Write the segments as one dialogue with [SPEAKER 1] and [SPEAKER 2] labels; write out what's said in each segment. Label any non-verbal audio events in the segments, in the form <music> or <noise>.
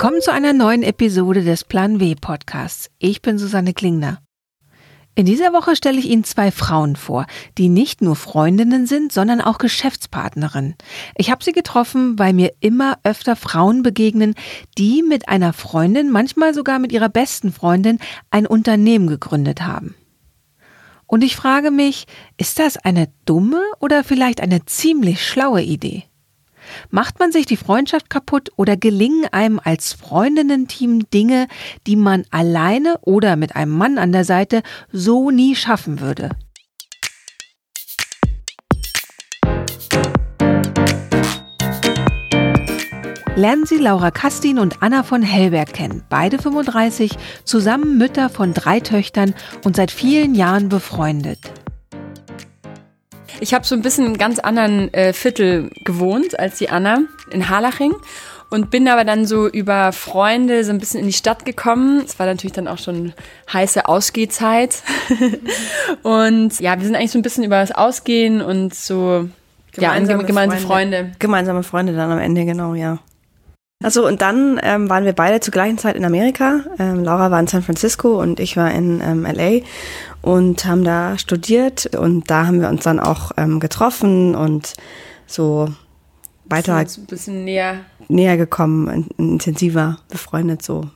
[SPEAKER 1] Willkommen zu einer neuen Episode des Plan W Podcasts. Ich bin Susanne Klingner. In dieser Woche stelle ich Ihnen zwei Frauen vor, die nicht nur Freundinnen sind, sondern auch Geschäftspartnerinnen. Ich habe sie getroffen, weil mir immer öfter Frauen begegnen, die mit einer Freundin, manchmal sogar mit ihrer besten Freundin, ein Unternehmen gegründet haben. Und ich frage mich, ist das eine dumme oder vielleicht eine ziemlich schlaue Idee? Macht man sich die Freundschaft kaputt oder gelingen einem als Freundinnen-Team Dinge, die man alleine oder mit einem Mann an der Seite so nie schaffen würde? lernen Sie Laura Kastin und Anna von Hellberg kennen, beide 35, zusammen Mütter von drei Töchtern und seit vielen Jahren befreundet.
[SPEAKER 2] Ich habe so ein bisschen in ganz anderen äh, Viertel gewohnt als die Anna in Harlaching und bin aber dann so über Freunde so ein bisschen in die Stadt gekommen. Es war natürlich dann auch schon heiße Ausgehzeit. <laughs> und ja, wir sind eigentlich so ein bisschen über das Ausgehen und so gemeinsame, ja, gemeinsame Freunde. Freunde.
[SPEAKER 3] Gemeinsame Freunde dann am Ende, genau, ja. Also und dann ähm, waren wir beide zur gleichen Zeit in Amerika. Ähm, Laura war in San Francisco und ich war in ähm, LA und haben da studiert und da haben wir uns dann auch ähm, getroffen und so weiter ein
[SPEAKER 2] bisschen näher
[SPEAKER 3] näher gekommen, intensiver befreundet so.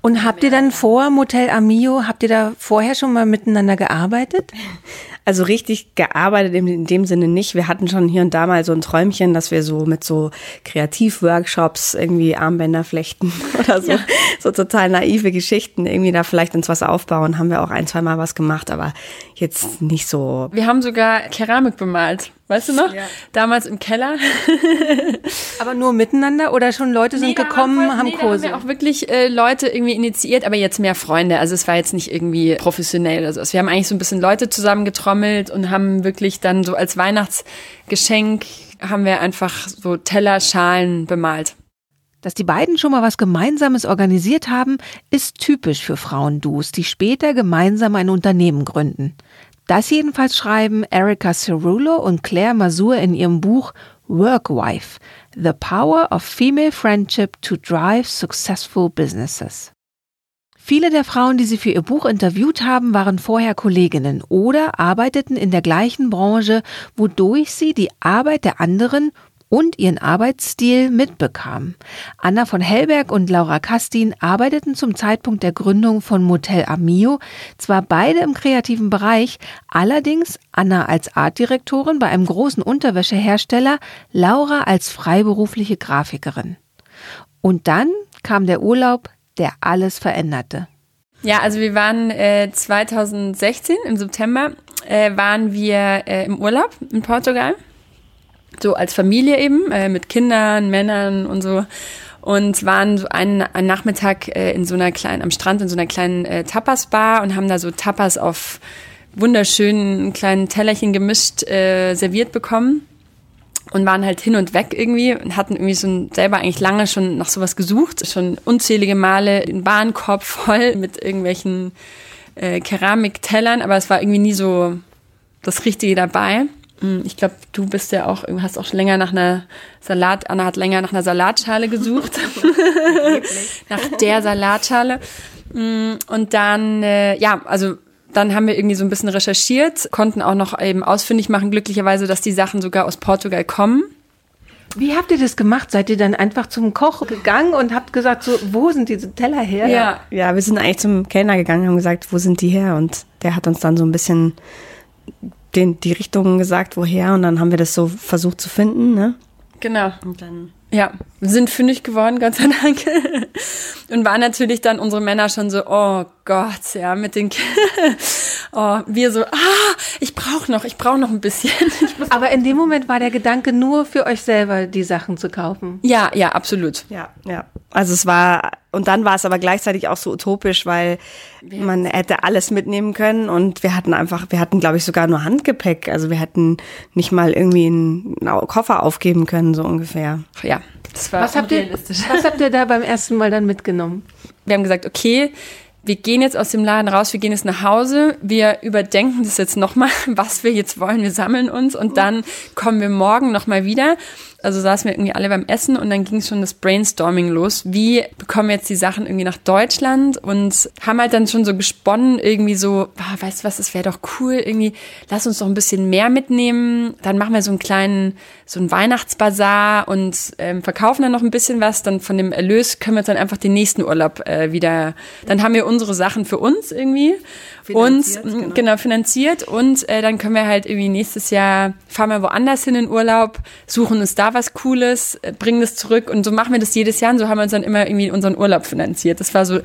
[SPEAKER 1] Und habt ihr dann vor Motel Amio, habt ihr da vorher schon mal miteinander gearbeitet? <laughs>
[SPEAKER 3] Also richtig gearbeitet in, in, dem Sinne nicht. Wir hatten schon hier und da mal so ein Träumchen, dass wir so mit so Kreativworkshops irgendwie Armbänder flechten <laughs> oder so, ja. so total naive Geschichten irgendwie da vielleicht uns was aufbauen. Haben wir auch ein, zwei Mal was gemacht, aber jetzt nicht so.
[SPEAKER 2] Wir haben sogar Keramik bemalt. Weißt du noch? Ja. Damals im Keller. <laughs>
[SPEAKER 1] aber nur miteinander oder schon Leute sind nee, gekommen, haben, voll, haben nee, Kurse?
[SPEAKER 2] Da haben wir auch wirklich äh, Leute irgendwie initiiert, aber jetzt mehr Freunde. Also es war jetzt nicht irgendwie professionell oder so. Also wir haben eigentlich so ein bisschen Leute zusammengetrommelt und haben wirklich dann so als Weihnachtsgeschenk haben wir einfach so Teller, Schalen bemalt.
[SPEAKER 1] Dass die beiden schon mal was Gemeinsames organisiert haben, ist typisch für Frauenduos, die später gemeinsam ein Unternehmen gründen. Das jedenfalls schreiben Erika Cerulo und Claire Masur in ihrem Buch Workwife, The Power of Female Friendship to Drive Successful Businesses. Viele der Frauen, die sie für ihr Buch interviewt haben, waren vorher Kolleginnen oder arbeiteten in der gleichen Branche, wodurch sie die Arbeit der anderen und ihren Arbeitsstil mitbekam. Anna von Hellberg und Laura Kastin arbeiteten zum Zeitpunkt der Gründung von Motel Amio zwar beide im kreativen Bereich, allerdings Anna als Artdirektorin bei einem großen Unterwäschehersteller, Laura als freiberufliche Grafikerin. Und dann kam der Urlaub, der alles veränderte.
[SPEAKER 2] Ja, also wir waren äh, 2016 im September äh, waren wir äh, im Urlaub in Portugal so als Familie eben, äh, mit Kindern, Männern und so. Und waren so einen, einen Nachmittag äh, in so einer kleinen, am Strand in so einer kleinen äh, Tapas-Bar und haben da so Tapas auf wunderschönen kleinen Tellerchen gemischt serviert bekommen und waren halt hin und weg irgendwie und hatten irgendwie so ein, selber eigentlich lange schon nach sowas gesucht, schon unzählige Male den Warenkorb voll <laughs> mit irgendwelchen äh, Keramiktellern, aber es war irgendwie nie so das Richtige dabei. Hm, ich glaube, du bist ja auch, hast auch schon länger nach einer Salat, Anna hat länger nach einer Salatschale gesucht. <laughs> nach der Salatschale. Hm, und dann, äh, ja, also dann haben wir irgendwie so ein bisschen recherchiert, konnten auch noch eben ausfindig machen, glücklicherweise, dass die Sachen sogar aus Portugal kommen.
[SPEAKER 1] Wie habt ihr das gemacht? Seid ihr dann einfach zum Koch gegangen und habt gesagt, so, wo sind diese Teller her?
[SPEAKER 3] Ja, ja, wir sind eigentlich zum Kellner gegangen und haben gesagt, wo sind die her? Und der hat uns dann so ein bisschen den, die Richtungen gesagt, woher, und dann haben wir das so versucht zu finden, ne?
[SPEAKER 2] Genau. Und dann ja, sind fündig geworden, Gott sei Dank. <laughs> Und waren natürlich dann unsere Männer schon so, oh Gott, ja, mit den <laughs> oh, wir so, ah, ich brauche noch, ich brauche noch ein bisschen. <laughs>
[SPEAKER 1] Aber in dem Moment war der Gedanke nur für euch selber, die Sachen zu kaufen.
[SPEAKER 2] Ja, ja, absolut.
[SPEAKER 3] Ja, ja. Also es war, und dann war es aber gleichzeitig auch so utopisch, weil man hätte alles mitnehmen können und wir hatten einfach, wir hatten glaube ich sogar nur Handgepäck. Also wir hätten nicht mal irgendwie einen Koffer aufgeben können, so ungefähr.
[SPEAKER 2] Ja,
[SPEAKER 1] das war was habt, ihr, was habt ihr da beim ersten Mal dann mitgenommen?
[SPEAKER 2] Wir haben gesagt, okay, wir gehen jetzt aus dem Laden raus, wir gehen jetzt nach Hause, wir überdenken das jetzt nochmal, <laughs> was wir jetzt wollen, wir sammeln uns und dann kommen wir morgen nochmal wieder Also saßen wir irgendwie alle beim Essen und dann ging schon das Brainstorming los. Wie bekommen wir jetzt die Sachen irgendwie nach Deutschland? Und haben halt dann schon so gesponnen, irgendwie so, ah, weißt du was, es wäre doch cool, irgendwie, lass uns doch ein bisschen mehr mitnehmen. Dann machen wir so einen kleinen, so einen Weihnachtsbazar und ähm, verkaufen dann noch ein bisschen was. Dann von dem Erlös können wir dann einfach den nächsten Urlaub äh, wieder, dann haben wir unsere Sachen für uns irgendwie. Finanziert, und genau. genau. finanziert und äh, dann können wir halt irgendwie nächstes Jahr fahren wir woanders hin in Urlaub, suchen uns da was Cooles, äh, bringen das zurück und so machen wir das jedes Jahr und so haben wir uns dann immer irgendwie unseren Urlaub finanziert. Das war so,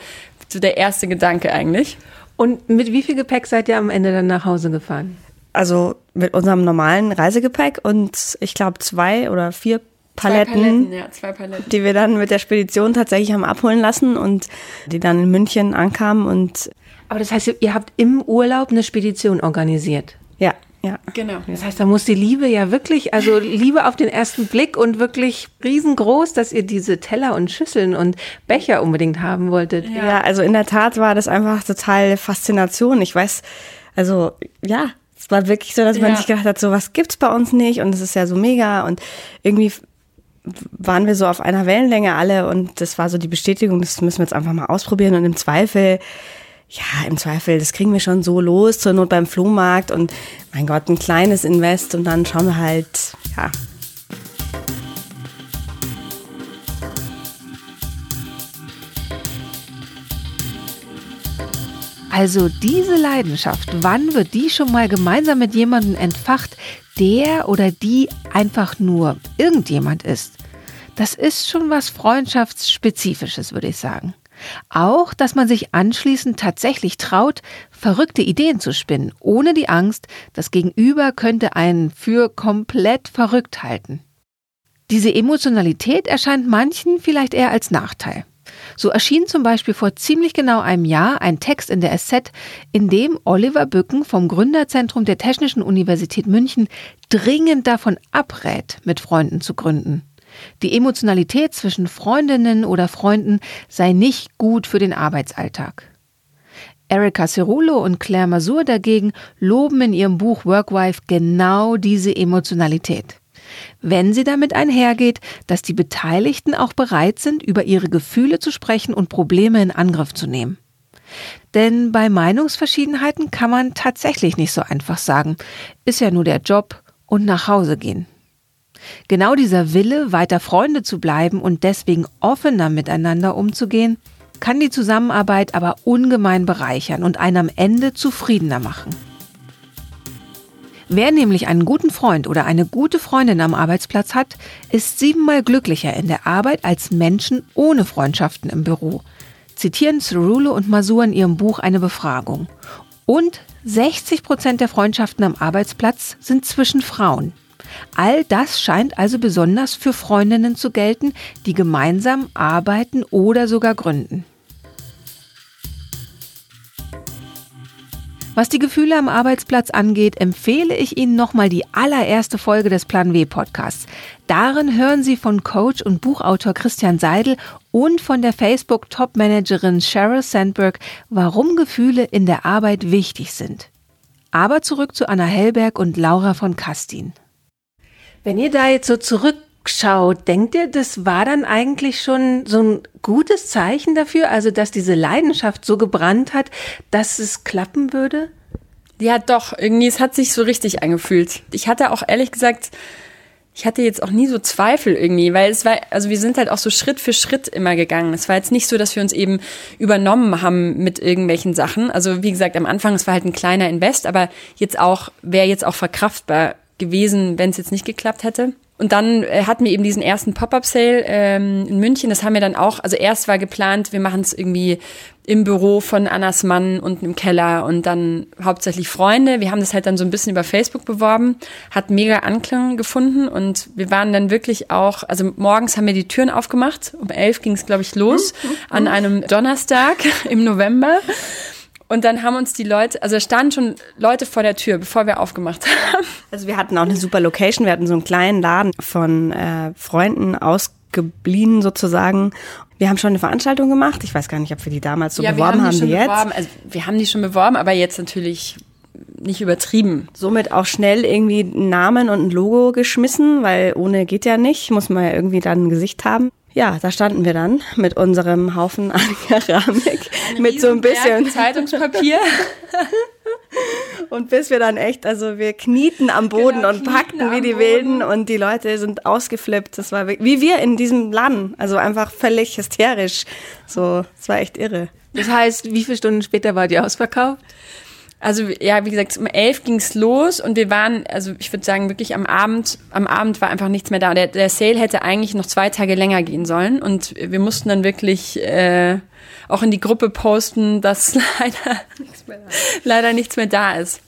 [SPEAKER 2] so der erste Gedanke eigentlich.
[SPEAKER 1] Und mit wie viel Gepäck seid ihr am Ende dann nach Hause gefahren?
[SPEAKER 3] Also mit unserem normalen Reisegepäck und ich glaube zwei oder vier Paletten,
[SPEAKER 2] Paletten, ja, zwei Paletten,
[SPEAKER 3] die wir dann mit der Spedition tatsächlich haben abholen lassen und die dann in München ankamen und
[SPEAKER 1] aber das heißt, ihr habt im Urlaub eine Spedition organisiert.
[SPEAKER 3] Ja, ja.
[SPEAKER 2] Genau.
[SPEAKER 1] Das heißt, da muss die Liebe ja wirklich, also Liebe auf den ersten Blick und wirklich riesengroß, dass ihr diese Teller und Schüsseln und Becher unbedingt haben wolltet.
[SPEAKER 3] Ja, ja also in der Tat war das einfach total Faszination. Ich weiß, also ja, es war wirklich so, dass man ja. sich gedacht hat, so was gibt's bei uns nicht und es ist ja so mega und irgendwie waren wir so auf einer Wellenlänge alle und das war so die Bestätigung, das müssen wir jetzt einfach mal ausprobieren und im Zweifel ja, im Zweifel, das kriegen wir schon so los, zur Not beim Flohmarkt und mein Gott, ein kleines Invest und dann schauen wir halt, ja.
[SPEAKER 1] Also diese Leidenschaft, wann wird die schon mal gemeinsam mit jemandem entfacht, der oder die einfach nur irgendjemand ist? Das ist schon was Freundschaftsspezifisches, würde ich sagen. Auch, dass man sich anschließend tatsächlich traut, verrückte Ideen zu spinnen, ohne die Angst, das Gegenüber könnte einen für komplett verrückt halten. Diese Emotionalität erscheint manchen vielleicht eher als Nachteil. So erschien zum Beispiel vor ziemlich genau einem Jahr ein Text in der SZ, in dem Oliver Bücken vom Gründerzentrum der Technischen Universität München dringend davon abrät, mit Freunden zu gründen. Die Emotionalität zwischen Freundinnen oder Freunden sei nicht gut für den Arbeitsalltag. Erika Cerulo und Claire Masur dagegen loben in ihrem Buch Workwife genau diese Emotionalität. Wenn sie damit einhergeht, dass die Beteiligten auch bereit sind, über ihre Gefühle zu sprechen und Probleme in Angriff zu nehmen. Denn bei Meinungsverschiedenheiten kann man tatsächlich nicht so einfach sagen, ist ja nur der Job und nach Hause gehen. Genau dieser Wille, weiter Freunde zu bleiben und deswegen offener miteinander umzugehen, kann die Zusammenarbeit aber ungemein bereichern und einen am Ende zufriedener machen. Wer nämlich einen guten Freund oder eine gute Freundin am Arbeitsplatz hat, ist siebenmal glücklicher in der Arbeit als Menschen ohne Freundschaften im Büro. Zitieren Cerulo und Masur in ihrem Buch eine Befragung. Und 60 Prozent der Freundschaften am Arbeitsplatz sind zwischen Frauen. All das scheint also besonders für Freundinnen zu gelten, die gemeinsam arbeiten oder sogar gründen. Was die Gefühle am Arbeitsplatz angeht, empfehle ich Ihnen nochmal die allererste Folge des Plan W Podcasts. Darin hören Sie von Coach und Buchautor Christian Seidel und von der Facebook-Top-Managerin Sheryl Sandberg, warum Gefühle in der Arbeit wichtig sind. Aber zurück zu Anna Hellberg und Laura von Kastin. Wenn ihr da jetzt so zurückschaut, denkt ihr, das war dann eigentlich schon so ein gutes Zeichen dafür, also dass diese Leidenschaft so gebrannt hat, dass es klappen würde?
[SPEAKER 2] Ja, doch, irgendwie, es hat sich so richtig angefühlt. Ich hatte auch ehrlich gesagt, ich hatte jetzt auch nie so Zweifel irgendwie, weil es war, also wir sind halt auch so Schritt für Schritt immer gegangen. Es war jetzt nicht so, dass wir uns eben übernommen haben mit irgendwelchen Sachen. Also wie gesagt, am Anfang, es war halt ein kleiner Invest, aber jetzt auch, wäre jetzt auch verkraftbar gewesen, wenn es jetzt nicht geklappt hätte. Und dann äh, hatten wir eben diesen ersten Pop-up-Sale ähm, in München. Das haben wir dann auch, also erst war geplant, wir machen es irgendwie im Büro von Annas Mann unten im Keller und dann hauptsächlich Freunde. Wir haben das halt dann so ein bisschen über Facebook beworben, hat mega Anklang gefunden und wir waren dann wirklich auch, also morgens haben wir die Türen aufgemacht. Um elf ging es, glaube ich, los mhm. an einem Donnerstag <laughs> im November. Und dann haben uns die Leute, also standen schon Leute vor der Tür, bevor wir aufgemacht haben.
[SPEAKER 3] Also wir hatten auch eine super Location. Wir hatten so einen kleinen Laden von äh, Freunden ausgeblieben sozusagen. Wir haben schon eine Veranstaltung gemacht. Ich weiß gar nicht, ob wir die damals so ja, beworben wir haben, die haben.
[SPEAKER 2] Beworben. Also wir haben die schon beworben, aber jetzt natürlich nicht übertrieben.
[SPEAKER 3] Somit auch schnell irgendwie einen Namen und ein Logo geschmissen, weil ohne geht ja nicht, muss man ja irgendwie dann ein Gesicht haben. Ja, da standen wir dann mit unserem Haufen an <laughs> Keramik, mit so ein bisschen
[SPEAKER 2] Zeitungspapier. <laughs>
[SPEAKER 3] und bis wir dann echt, also wir knieten am Boden
[SPEAKER 2] Genau,
[SPEAKER 3] und packten wie die
[SPEAKER 2] Boden.
[SPEAKER 3] Wilden und die Leute sind ausgeflippt. Das war wie wir in diesem Laden, also einfach völlig hysterisch. So, es war echt irre.
[SPEAKER 1] Das heißt, wie viele Stunden später war die ausverkauft?
[SPEAKER 2] Also ja, wie gesagt, um elf ging's los und wir waren, also ich würde sagen, wirklich am Abend, am Abend war einfach nichts mehr da. Der, der Sale hätte eigentlich noch zwei Tage länger gehen sollen und wir mussten dann wirklich äh, auch in die Gruppe posten, dass <laughs> leider, leider nichts mehr da ist.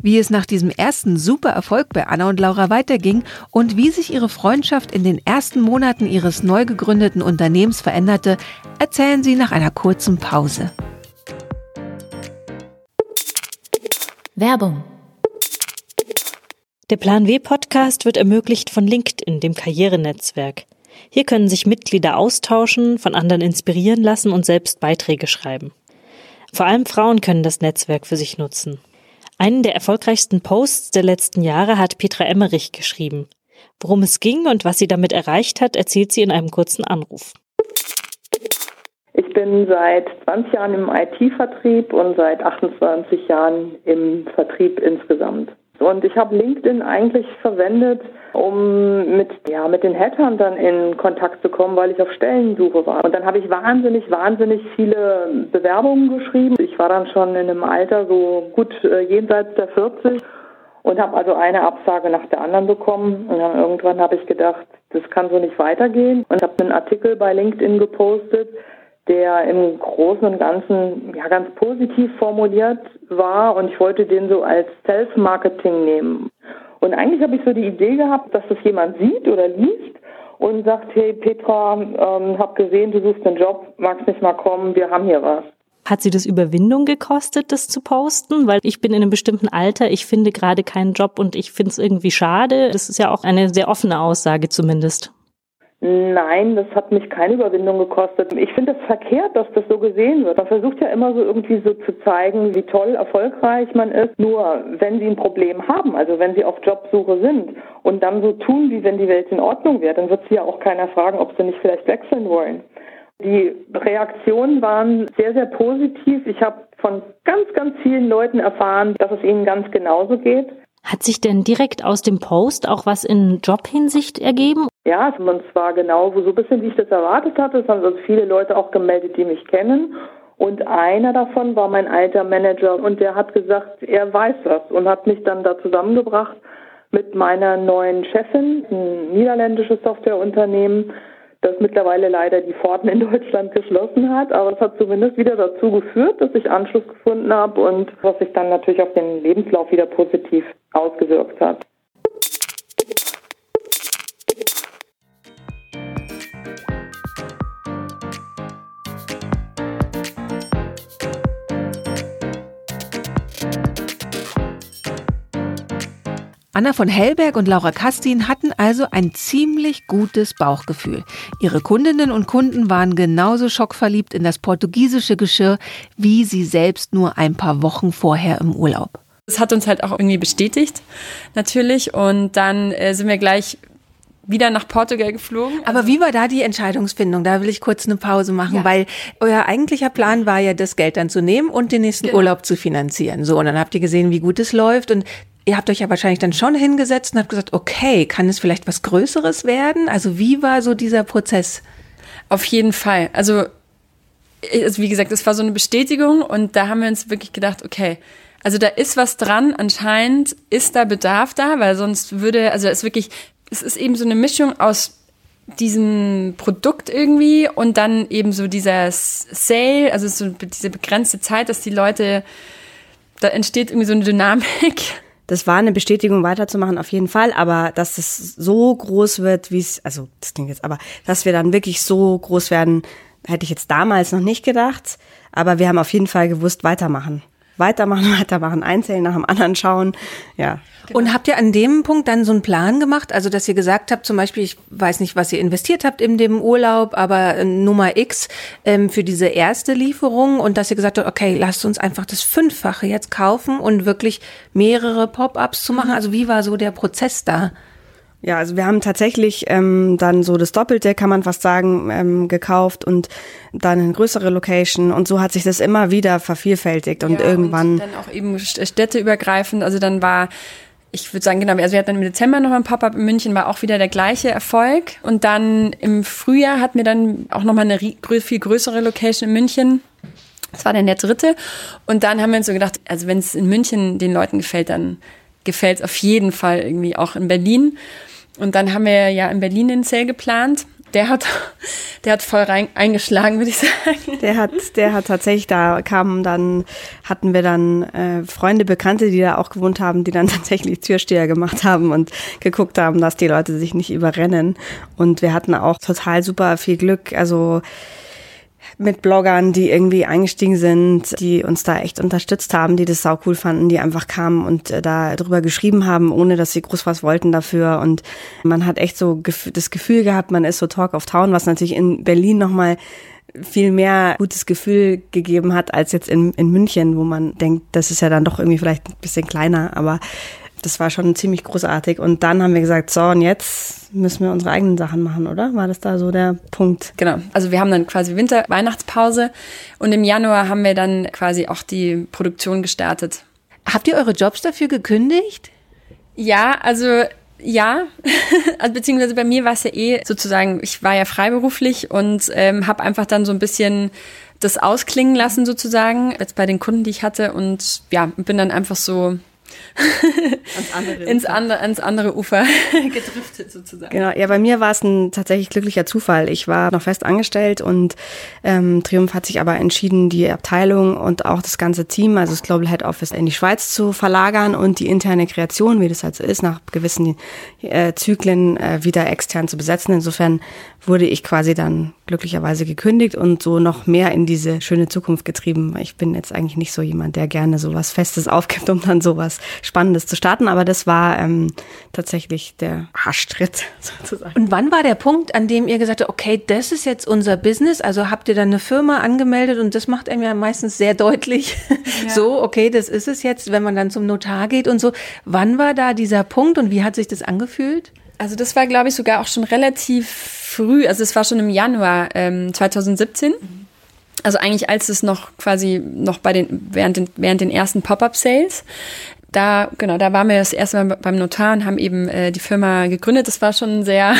[SPEAKER 1] Wie es nach diesem ersten super Erfolg bei Anna und Laura weiterging und wie sich ihre Freundschaft in den ersten Monaten ihres neu gegründeten Unternehmens veränderte, erzählen sie nach einer kurzen Pause.
[SPEAKER 4] Werbung.
[SPEAKER 5] Der Plan W Podcast wird ermöglicht von LinkedIn, dem Karrierenetzwerk. Hier können sich Mitglieder austauschen, von anderen inspirieren lassen und selbst Beiträge schreiben. Vor allem Frauen können das Netzwerk für sich nutzen. Einen der erfolgreichsten Posts der letzten Jahre hat Petra Emmerich geschrieben. Worum es ging und was sie damit erreicht hat, erzählt sie in einem kurzen Anruf.
[SPEAKER 6] Ich bin seit 20 Jahren im IT-Vertrieb und seit 28 Jahren im Vertrieb insgesamt. Und ich habe LinkedIn eigentlich verwendet, um mit, ja, mit den Headhuntern in Kontakt zu kommen, weil ich auf Stellensuche war. Und dann habe ich wahnsinnig, wahnsinnig viele Bewerbungen geschrieben. Ich war dann schon in einem Alter so gut äh, jenseits der 40 und habe also eine Absage nach der anderen bekommen. Und dann irgendwann habe ich gedacht, das kann so nicht weitergehen und habe einen Artikel bei LinkedIn gepostet, der im Großen und Ganzen ja ganz positiv formuliert war und ich wollte den so als Self-Marketing nehmen. Und eigentlich habe ich so die Idee gehabt, dass das jemand sieht oder liest und sagt, hey Petra, ähm, hab gesehen, du suchst einen Job, magst nicht mal kommen, wir haben hier was.
[SPEAKER 5] Hat sie das Überwindung gekostet, das zu posten? Weil ich bin in einem bestimmten Alter, ich finde gerade keinen Job und ich finde es irgendwie schade. Das ist ja auch eine sehr offene Aussage zumindest.
[SPEAKER 6] Nein, das hat mich keine Überwindung gekostet. Ich finde es verkehrt, dass das so gesehen wird. Man versucht ja immer so irgendwie so zu zeigen, wie toll, erfolgreich man ist. Nur wenn sie ein Problem haben, also wenn sie auf Jobsuche sind und dann so tun, wie wenn die Welt in Ordnung wäre, dann wird sie ja auch keiner fragen, ob sie nicht vielleicht wechseln wollen. Die Reaktionen waren sehr, sehr positiv. Ich habe von ganz, ganz vielen Leuten erfahren, dass es ihnen ganz genauso geht.
[SPEAKER 5] Hat sich denn direkt aus dem Post auch was in Jobhinsicht ergeben?
[SPEAKER 6] Ja, und zwar genau so ein bisschen, wie ich das erwartet hatte. Es haben also viele Leute auch gemeldet, die mich kennen. Und einer davon war mein alter Manager und der hat gesagt, er weiß das und hat mich dann da zusammengebracht mit meiner neuen Chefin, ein niederländisches Softwareunternehmen, das mittlerweile leider die Pforten in Deutschland geschlossen hat. Aber es hat zumindest wieder dazu geführt, dass ich Anschluss gefunden habe und was sich dann natürlich auf den Lebenslauf wieder positiv ausgewirkt hat.
[SPEAKER 1] Anna von Hellberg und Laura Kastin hatten also ein ziemlich gutes Bauchgefühl. Ihre Kundinnen und Kunden waren genauso schockverliebt in das portugiesische Geschirr wie sie selbst nur ein paar Wochen vorher im Urlaub.
[SPEAKER 2] Das hat uns halt auch irgendwie bestätigt, natürlich. Und dann äh, sind wir gleich wieder nach Portugal geflogen.
[SPEAKER 1] Aber wie war da die Entscheidungsfindung? Da will ich kurz eine Pause machen,
[SPEAKER 2] Ja.
[SPEAKER 1] weil euer eigentlicher Plan war ja, das Geld dann zu nehmen und den nächsten
[SPEAKER 2] Genau.
[SPEAKER 1] Urlaub zu finanzieren. So, und dann habt ihr gesehen, wie gut es läuft und ihr habt euch ja wahrscheinlich dann schon hingesetzt und habt gesagt, okay, kann es vielleicht was Größeres werden? Also wie war so dieser Prozess?
[SPEAKER 2] Auf jeden Fall. Also, also wie gesagt, es war so eine Bestätigung und da haben wir uns wirklich gedacht, okay, also da ist was dran, anscheinend ist da Bedarf da, weil sonst würde, also es wirklich, es ist eben so eine Mischung aus diesem Produkt irgendwie und dann eben so dieser Sale, also so diese begrenzte Zeit, dass die Leute, da entsteht irgendwie so eine Dynamik.
[SPEAKER 3] Das war eine Bestätigung, weiterzumachen, auf jeden Fall, aber dass es so groß wird, wie es, also das klingt jetzt, aber dass wir dann wirklich so groß werden, hätte ich jetzt damals noch nicht gedacht. Aber wir haben auf jeden Fall gewusst, weitermachen. Weitermachen, <laughs> weitermachen, einzeln nach dem anderen schauen. Ja.
[SPEAKER 1] Genau. Und habt ihr an dem Punkt dann so einen Plan gemacht? Also, dass ihr gesagt habt, zum Beispiel, ich weiß nicht, was ihr investiert habt in dem Urlaub, aber äh, Nummer X ähm, für diese erste Lieferung und dass ihr gesagt habt, okay, lasst uns einfach das Fünffache jetzt kaufen und wirklich mehrere Pop-ups zu machen. Mhm. Also, wie war so der Prozess da?
[SPEAKER 3] Ja, also wir haben tatsächlich ähm, dann so das Doppelte, kann man fast sagen, ähm, gekauft und dann eine größere Location und so hat sich das immer wieder vervielfältigt und ja, irgendwann und
[SPEAKER 2] dann auch eben städteübergreifend. Also dann war ich würde sagen, genau, also wir hatten dann im Dezember noch ein Pop-up in München, war auch wieder der gleiche Erfolg. Und dann im Frühjahr hatten wir dann auch nochmal eine viel größere Location in München. Das war dann der dritte. Und dann haben wir uns so gedacht, also wenn es in München den Leuten gefällt, dann gefällt es auf jeden Fall irgendwie auch in Berlin. Und dann haben wir ja in Berlin den Sale geplant. Der hat, <laughs> der hat voll rein, eingeschlagen, würde ich sagen.
[SPEAKER 3] Der hat, der hat tatsächlich, da kamen dann, hatten wir dann äh, Freunde, Bekannte, die da auch gewohnt haben, die dann <laughs> tatsächlich Türsteher gemacht haben und geguckt haben, dass die Leute sich nicht überrennen. Und wir hatten auch total super viel Glück. Also mit Bloggern, die irgendwie eingestiegen sind, die uns da echt unterstützt haben, die das sau cool fanden, die einfach kamen und äh, da drüber geschrieben haben, ohne dass sie groß was wollten dafür. Und man hat echt so das Gefühl gehabt, man ist so Talk of Town, was natürlich in Berlin nochmal viel mehr gutes Gefühl gegeben hat als jetzt in, in München, wo man denkt, das ist ja dann doch irgendwie vielleicht ein bisschen kleiner, aber das war schon ziemlich großartig. Und dann haben wir gesagt, so, und jetzt müssen wir unsere eigenen Sachen machen, oder? War das da so der Punkt?
[SPEAKER 2] Genau. Also wir haben dann quasi Winter-Weihnachtspause und im Januar haben wir dann quasi auch die Produktion gestartet.
[SPEAKER 1] Habt ihr eure Jobs dafür gekündigt?
[SPEAKER 2] Ja, also ja, <laughs> also beziehungsweise bei mir war es ja eh sozusagen, ich war ja freiberuflich und ähm, habe einfach dann so ein bisschen das ausklingen lassen sozusagen, jetzt bei den Kunden, die ich hatte und ja, bin dann einfach so ans andere <laughs> ins, andere, ans andere Ufer <laughs> gedriftet sozusagen.
[SPEAKER 3] Genau, ja, bei mir war es ein tatsächlich glücklicher Zufall. Ich war noch fest angestellt und ähm, Triumph hat sich aber entschieden, die Abteilung und auch das ganze Team, also das Global Head Office, in die Schweiz zu verlagern und die interne Kreation, wie das halt so ist, nach gewissen äh, Zyklen äh, wieder extern zu besetzen. Insofern wurde ich quasi dann glücklicherweise gekündigt und so noch mehr in diese schöne Zukunft getrieben. Ich bin jetzt eigentlich nicht so jemand, der gerne sowas Festes aufgibt, um dann sowas Spannendes zu starten, aber das war ähm, tatsächlich der Arschtritt <laughs> sozusagen.
[SPEAKER 1] Und wann war der Punkt, an dem ihr gesagt habt, okay, das ist jetzt unser Business? Also habt ihr dann eine Firma angemeldet und das macht einem ja meistens sehr deutlich, <laughs> ja. so, okay, das ist es jetzt, wenn man dann zum Notar geht und so. Wann war da dieser Punkt und wie hat sich das angefühlt?
[SPEAKER 2] Also das war, glaube ich, sogar auch schon relativ früh, also es war schon im Januar ähm, 2017. Also eigentlich als es noch quasi noch bei den während den, während den ersten Pop-up-Sales da, genau, da waren wir das erste Mal beim Notar und haben eben äh, die Firma gegründet. Das war schon sehr,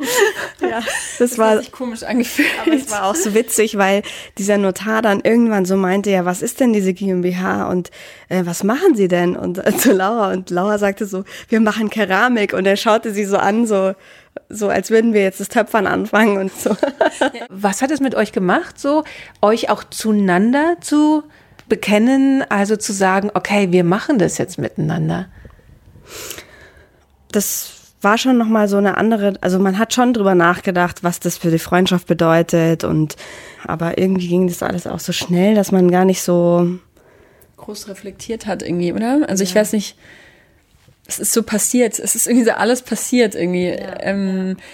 [SPEAKER 2] <laughs>
[SPEAKER 3] ja, <laughs> das, das war sich
[SPEAKER 2] komisch angefühlt.
[SPEAKER 3] Aber es war auch so witzig, weil dieser Notar dann irgendwann so meinte, ja, was ist denn diese GmbH und äh, was machen Sie denn? Und äh, zu Laura und Laura sagte so, wir machen Keramik und er schaute sie so an, so so als würden wir jetzt das Töpfern anfangen und so. <laughs>
[SPEAKER 1] Was hat es mit euch gemacht, so euch auch zueinander zu bekennen, also zu sagen, okay, wir machen das jetzt miteinander?
[SPEAKER 3] Das war schon noch mal so eine andere, also man hat schon drüber nachgedacht, was das für die Freundschaft bedeutet und aber irgendwie ging das alles auch so schnell, dass man gar nicht so
[SPEAKER 2] groß reflektiert hat irgendwie, oder? Also ich weiß nicht, es ist so passiert, es ist irgendwie so alles passiert irgendwie. Ja, ähm, ja.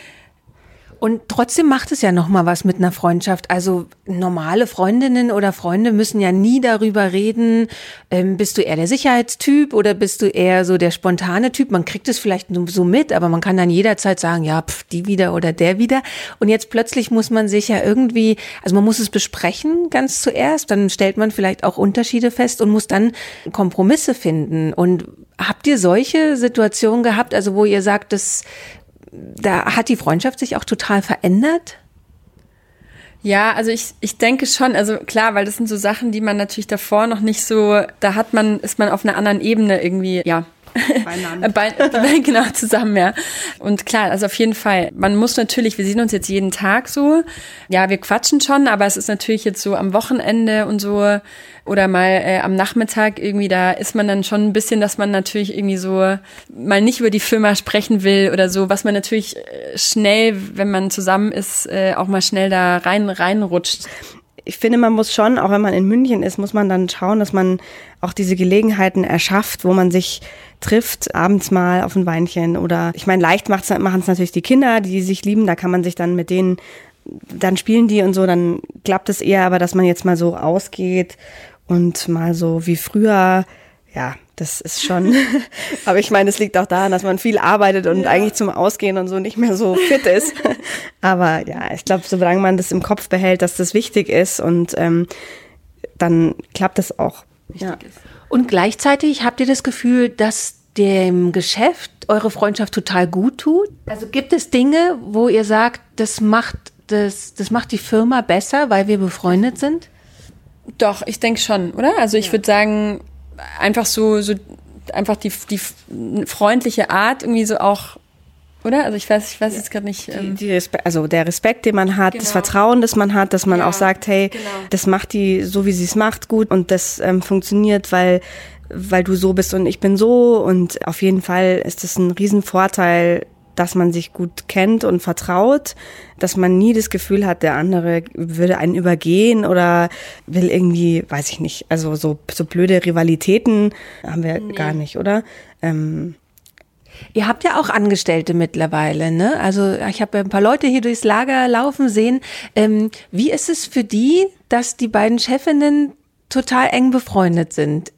[SPEAKER 1] Und trotzdem macht es ja noch mal was mit einer Freundschaft. Also normale Freundinnen oder Freunde müssen ja nie darüber reden, ähm, bist du eher der Sicherheitstyp oder bist du eher so der spontane Typ. Man kriegt es vielleicht so mit, aber man kann dann jederzeit sagen, ja, pf, die wieder oder der wieder. Und jetzt plötzlich muss man sich ja irgendwie, also man muss es besprechen ganz zuerst, dann stellt man vielleicht auch Unterschiede fest und muss dann Kompromisse finden. Und habt ihr solche Situationen gehabt, also wo ihr sagt, das da hat die Freundschaft sich auch total verändert?
[SPEAKER 2] Ja, also ich, ich denke schon, also klar, weil das sind so Sachen, die man natürlich davor noch nicht so, da hat man, ist man auf einer anderen Ebene irgendwie, ja, Beieinander. Bei, <laughs> genau, zusammen, ja. Und klar, also auf jeden Fall, man muss natürlich, wir sehen uns jetzt jeden Tag so. Ja, wir quatschen schon, aber es ist natürlich jetzt so am Wochenende und so oder mal äh, am Nachmittag irgendwie, da ist man dann schon ein bisschen, dass man natürlich irgendwie so mal nicht über die Firma sprechen will oder so, was man natürlich äh, schnell, wenn man zusammen ist, äh, auch mal schnell da rein reinrutscht
[SPEAKER 3] ich finde, man muss schon, auch wenn man in München ist, muss man dann schauen, dass man auch diese Gelegenheiten erschafft, wo man sich trifft, abends mal auf ein Weinchen oder ich meine, leicht machen es natürlich die Kinder, die sich lieben, da kann man sich dann mit denen, dann spielen die und so, dann klappt es eher, aber dass man jetzt mal so ausgeht und mal so wie früher, ja, das ist schon, <laughs> aber ich meine, es liegt auch daran, dass man viel arbeitet und ja. eigentlich zum Ausgehen und so nicht mehr so fit ist. <laughs> aber ja, ich glaube, solange man das im Kopf behält, dass das wichtig ist und ähm, dann klappt es auch.
[SPEAKER 1] Ja. Und gleichzeitig habt ihr das Gefühl, dass dem Geschäft eure Freundschaft total gut tut? Also gibt es Dinge, wo ihr sagt, das macht das, das macht die Firma besser, weil wir befreundet sind?
[SPEAKER 2] Doch, ich denke schon, oder? Also ich ja. würde sagen, einfach so, so einfach die, die freundliche Art irgendwie so auch oder? Also ich weiß, ich weiß jetzt gerade nicht.
[SPEAKER 3] Ähm die, die also der Respekt, den man hat, genau. das Vertrauen, das man hat, dass man ja, auch sagt, hey, genau. das macht die so, wie sie es macht, gut und das ähm, funktioniert, weil weil du so bist und ich bin so und auf jeden Fall ist das ein Riesenvorteil, dass man sich gut kennt und vertraut, dass man nie das Gefühl hat, der andere würde einen übergehen oder will irgendwie, weiß ich nicht, also so, so blöde Rivalitäten haben wir nee. gar nicht, oder? Ähm,
[SPEAKER 1] Ihr habt ja auch Angestellte mittlerweile, ne? Also ich habe ein paar Leute hier durchs Lager laufen sehen. Ähm, wie ist es für die, dass die beiden Chefinnen total eng befreundet sind?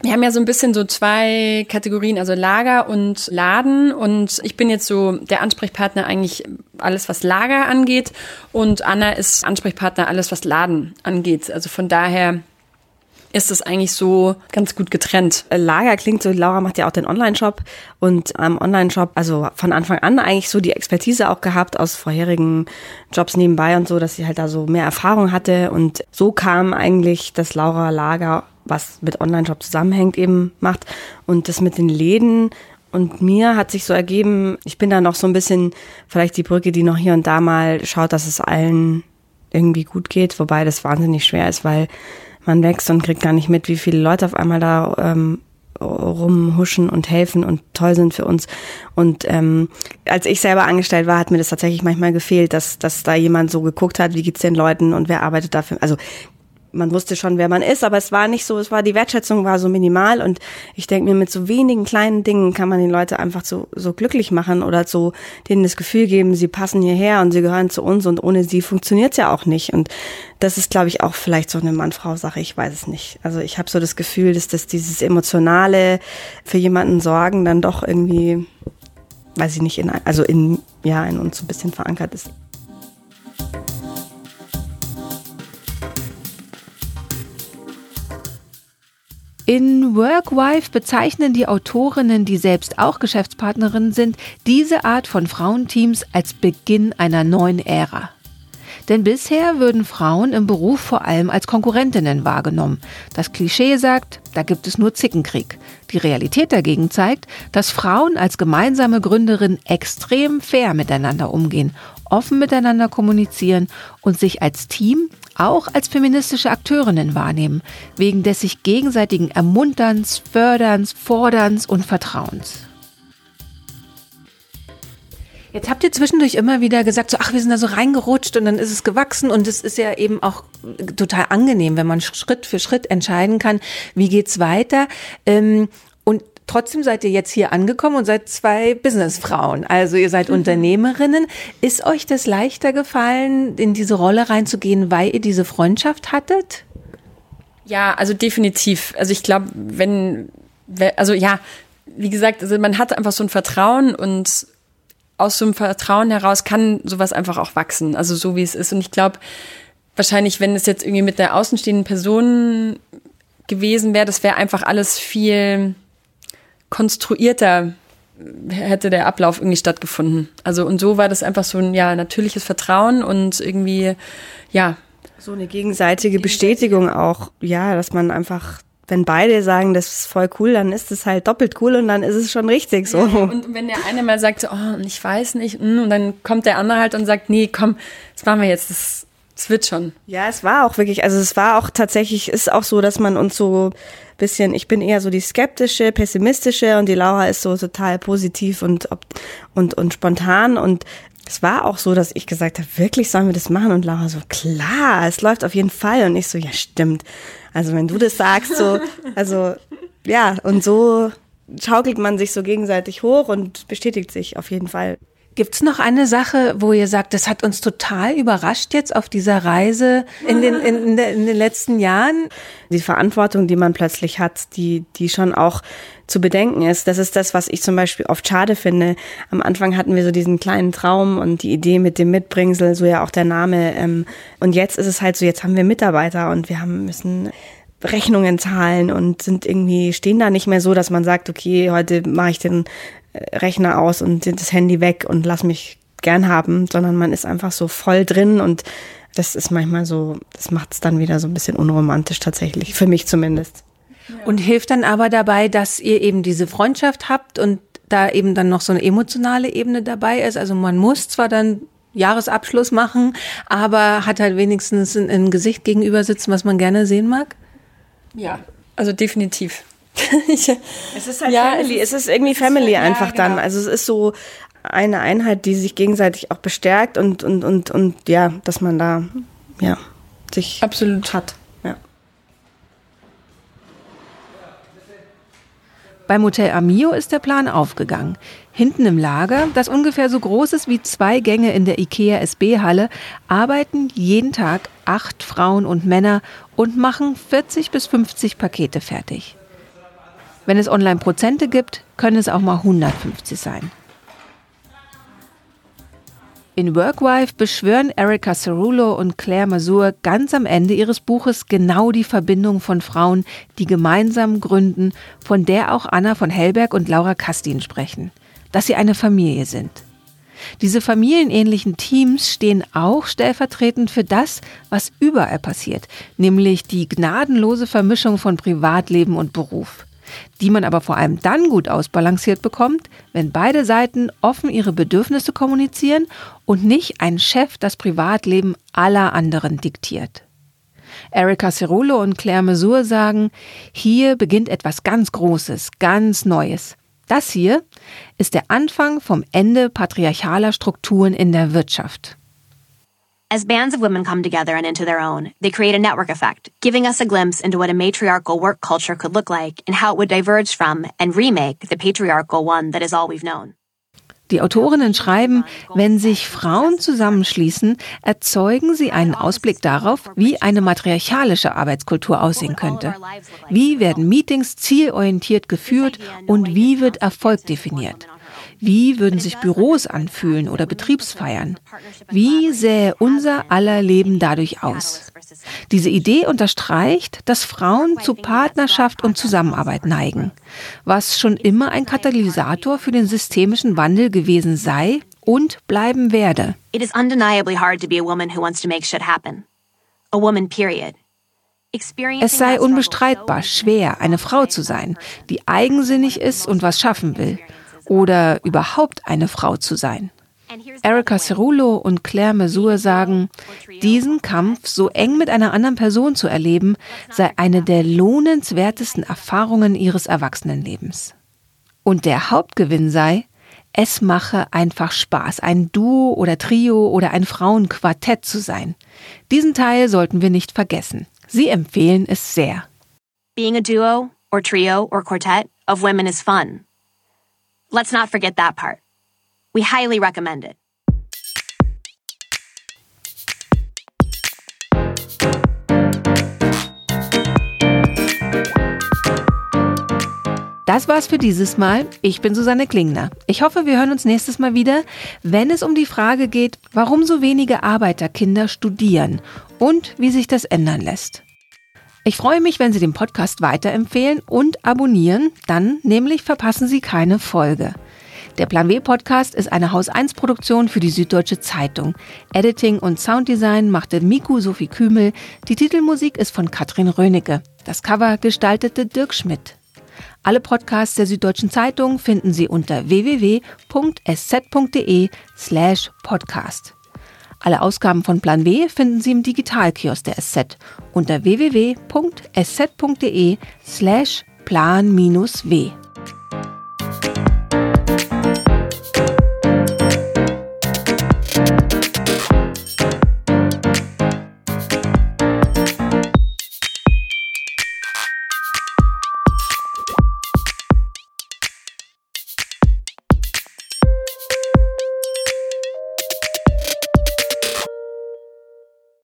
[SPEAKER 2] Wir haben ja so ein bisschen so zwei Kategorien, also Lager und Laden. Und ich bin jetzt so der Ansprechpartner eigentlich alles, was Lager angeht. Und Anna ist Ansprechpartner alles, was Laden angeht. Also von daher ist es eigentlich so ganz gut getrennt.
[SPEAKER 3] Lager klingt so, Laura macht ja auch den Online-Shop und am Online-Shop, also von Anfang an eigentlich so die Expertise auch gehabt aus vorherigen Jobs nebenbei und so, dass sie halt da so mehr Erfahrung hatte und so kam eigentlich das Laura Lager was mit Online-Shop zusammenhängt, eben macht. Und das mit den Läden und mir hat sich so ergeben, ich bin da noch so ein bisschen vielleicht die Brücke, die noch hier und da mal schaut, dass es allen irgendwie gut geht, wobei das wahnsinnig schwer ist, weil man wächst und kriegt gar nicht mit, wie viele Leute auf einmal da ähm, rumhuschen und helfen und toll sind für uns. Und ähm, als ich selber angestellt war, hat mir das tatsächlich manchmal gefehlt, dass, dass da jemand so geguckt hat, wie geht's den Leuten und wer arbeitet dafür. Also man wusste schon, wer man ist, aber es war nicht so, es war, die Wertschätzung war so minimal und ich denke mir, mit so wenigen kleinen Dingen kann man die Leute einfach so, so glücklich machen oder so denen das Gefühl geben, sie passen hierher und sie gehören zu uns und ohne sie funktioniert's ja auch nicht. Und das ist, glaube ich, auch vielleicht so eine Mann-Frau-Sache, ich weiß es nicht. Also ich habe so das Gefühl, dass das dieses emotionale für jemanden sorgen dann doch irgendwie, weiß ich nicht, in, also in, ja, in uns so ein bisschen verankert ist.
[SPEAKER 1] In Workwife bezeichnen die Autorinnen, die selbst auch Geschäftspartnerinnen sind, diese Art von Frauenteams als Beginn einer neuen Ära. Denn bisher würden Frauen im Beruf vor allem als Konkurrentinnen wahrgenommen. Das Klischee sagt, da gibt es nur Zickenkrieg. Die Realität dagegen zeigt, dass Frauen als gemeinsame Gründerin extrem fair miteinander umgehen, offen miteinander kommunizieren und sich als Team auch als feministische Akteurinnen wahrnehmen, wegen des sich gegenseitigen Ermunterns, Förderns, Forderns und Vertrauens. Jetzt habt ihr zwischendurch immer wieder gesagt, so, ach, wir sind da so reingerutscht und dann ist es gewachsen und es ist ja eben auch total angenehm, wenn man Schritt für Schritt entscheiden kann, wie geht's weiter. Ähm, und Trotzdem seid ihr jetzt hier angekommen und seid zwei Businessfrauen. Also ihr seid mhm. Unternehmerinnen. Ist euch das leichter gefallen, in diese Rolle reinzugehen, weil ihr diese Freundschaft hattet?
[SPEAKER 2] Ja, also definitiv. Also ich glaube, wenn, also ja, wie gesagt, also man hat einfach so ein Vertrauen und aus so einem Vertrauen heraus kann sowas einfach auch wachsen. Also so wie es ist. Und ich glaube, wahrscheinlich, wenn es jetzt irgendwie mit der außenstehenden Person gewesen wäre, das wäre einfach alles viel konstruierter hätte der Ablauf irgendwie stattgefunden. Also und so war das einfach so ein ja natürliches Vertrauen und irgendwie ja
[SPEAKER 3] so eine gegenseitige Bestätigung auch, ja, dass man einfach wenn beide sagen, das ist voll cool, dann ist es halt doppelt cool und dann ist es schon richtig so.
[SPEAKER 2] Und wenn der eine mal sagt, oh, ich weiß nicht, mm, und dann kommt der andere halt und sagt, nee, komm, das machen wir jetzt, das, das wird schon.
[SPEAKER 3] Ja, es war auch wirklich, also es war auch tatsächlich, ist auch so, dass man uns so bisschen, ich bin eher so die skeptische, pessimistische und die Laura ist so total positiv und, und, und spontan und es war auch so, dass ich gesagt habe, wirklich sollen wir das machen? Und Laura so, klar, es läuft auf jeden Fall. Und ich so, ja, stimmt. Also wenn du das sagst, so, also ja, und so schaukelt man sich so gegenseitig hoch und bestätigt sich auf jeden Fall.
[SPEAKER 1] Gibt's noch eine Sache, wo ihr sagt, das hat uns total überrascht jetzt auf dieser Reise in den, in, in, in den letzten Jahren?
[SPEAKER 3] Die Verantwortung, die man plötzlich hat, die, die schon auch zu bedenken ist. Das ist das, was ich zum Beispiel oft schade finde. Am Anfang hatten wir so diesen kleinen Traum und die Idee mit dem Mitbringsel, so ja auch der Name. Ähm, und jetzt ist es halt so, jetzt haben wir Mitarbeiter und wir haben müssen Rechnungen zahlen und sind irgendwie, stehen da nicht mehr so, dass man sagt, okay, heute mache ich den Rechner aus und das Handy weg und lass mich gern haben, sondern man ist einfach so voll drin und das ist manchmal so, das macht es dann wieder so ein bisschen unromantisch tatsächlich, für mich zumindest.
[SPEAKER 1] Und hilft dann aber dabei, dass ihr eben diese Freundschaft habt und da eben dann noch so eine emotionale Ebene dabei ist. Also man muss zwar dann Jahresabschluss machen, aber hat halt wenigstens ein, ein Gesicht gegenüber sitzen, was man gerne sehen mag?
[SPEAKER 2] Ja, also definitiv. <laughs>
[SPEAKER 3] es ist halt ja, Family, es ist irgendwie Family ist, einfach ja, genau. dann. Also es ist so eine Einheit, die sich gegenseitig auch bestärkt und, und, und, und ja, dass man da ja, sich
[SPEAKER 2] absolut
[SPEAKER 3] hat. Ja.
[SPEAKER 1] Beim Hotel Amio ist der Plan aufgegangen. Hinten im Lager, das ungefähr so groß ist wie zwei Gänge in der IKEA SB-Halle, arbeiten jeden Tag acht Frauen und Männer und machen 40 bis 50 Pakete fertig. Wenn es online Prozente gibt, können es auch mal 150 sein. In Workwife beschwören Erika Cerulo und Claire Masur ganz am Ende ihres Buches genau die Verbindung von Frauen, die gemeinsam gründen, von der auch Anna von Hellberg und Laura Kastin sprechen, dass sie eine Familie sind. Diese familienähnlichen Teams stehen auch stellvertretend für das, was überall passiert, nämlich die gnadenlose Vermischung von Privatleben und Beruf die man aber vor allem dann gut ausbalanciert bekommt, wenn beide Seiten offen ihre Bedürfnisse kommunizieren und nicht ein Chef das Privatleben aller anderen diktiert. Erika Cerulo und Claire Mesur sagen, hier beginnt etwas ganz Großes, ganz Neues. Das hier ist der Anfang vom Ende patriarchaler Strukturen in der Wirtschaft.
[SPEAKER 4] As bands of women come together and into their own, they create a network effect, giving us a glimpse into what a matriarchal work culture could look like and how it would diverge from and remake the patriarchal one that is all we've known.
[SPEAKER 1] Die Autorinnen schreiben, wenn sich Frauen zusammenschließen, erzeugen sie einen Ausblick darauf, wie eine matriarchalische Arbeitskultur aussehen könnte. Wie werden Meetings zielorientiert geführt und wie wird Erfolg definiert? Wie würden sich Büros anfühlen oder Betriebsfeiern? Wie sähe unser aller Leben dadurch aus? Diese Idee unterstreicht, dass Frauen zu Partnerschaft und Zusammenarbeit neigen, was schon immer ein Katalysator für den systemischen Wandel gewesen sei und bleiben werde. It is undeniably hard to be a woman who wants to make shit happen. A woman period. Es sei unbestreitbar schwer, eine Frau zu sein, die eigensinnig ist und was schaffen will oder überhaupt eine Frau zu sein. Erika Cerulo und Claire Mesur sagen, diesen Kampf so eng mit einer anderen Person zu erleben, sei eine der lohnenswertesten Erfahrungen ihres Erwachsenenlebens. Und der Hauptgewinn sei, es mache einfach Spaß, ein Duo oder Trio oder ein Frauenquartett zu sein. Diesen Teil sollten wir nicht vergessen. Sie empfehlen es sehr.
[SPEAKER 4] Being a duo or trio or quartet of women is fun. Let's not forget that part. We highly recommend it.
[SPEAKER 1] Das war's für dieses Mal. Ich bin Susanne Klingner. Ich hoffe, wir hören uns nächstes Mal wieder, wenn es um die Frage geht, warum so wenige Arbeiterkinder studieren und wie sich das ändern lässt. Ich freue mich, wenn Sie den Podcast weiterempfehlen und abonnieren, dann nämlich verpassen Sie keine Folge. Der Plan W Podcast ist eine Haus 1 Produktion für die Süddeutsche Zeitung. Editing und Sounddesign machte Miku Sophie Kümel. Die Titelmusik ist von Katrin Rönecke. Das Cover gestaltete Dirk Schmidt. Alle Podcasts der Süddeutschen Zeitung finden Sie unter www.sz.de slash podcast. Alle Ausgaben von Plan W finden Sie im Digitalkiosk der SZ unter www.sz.de slash plan-w.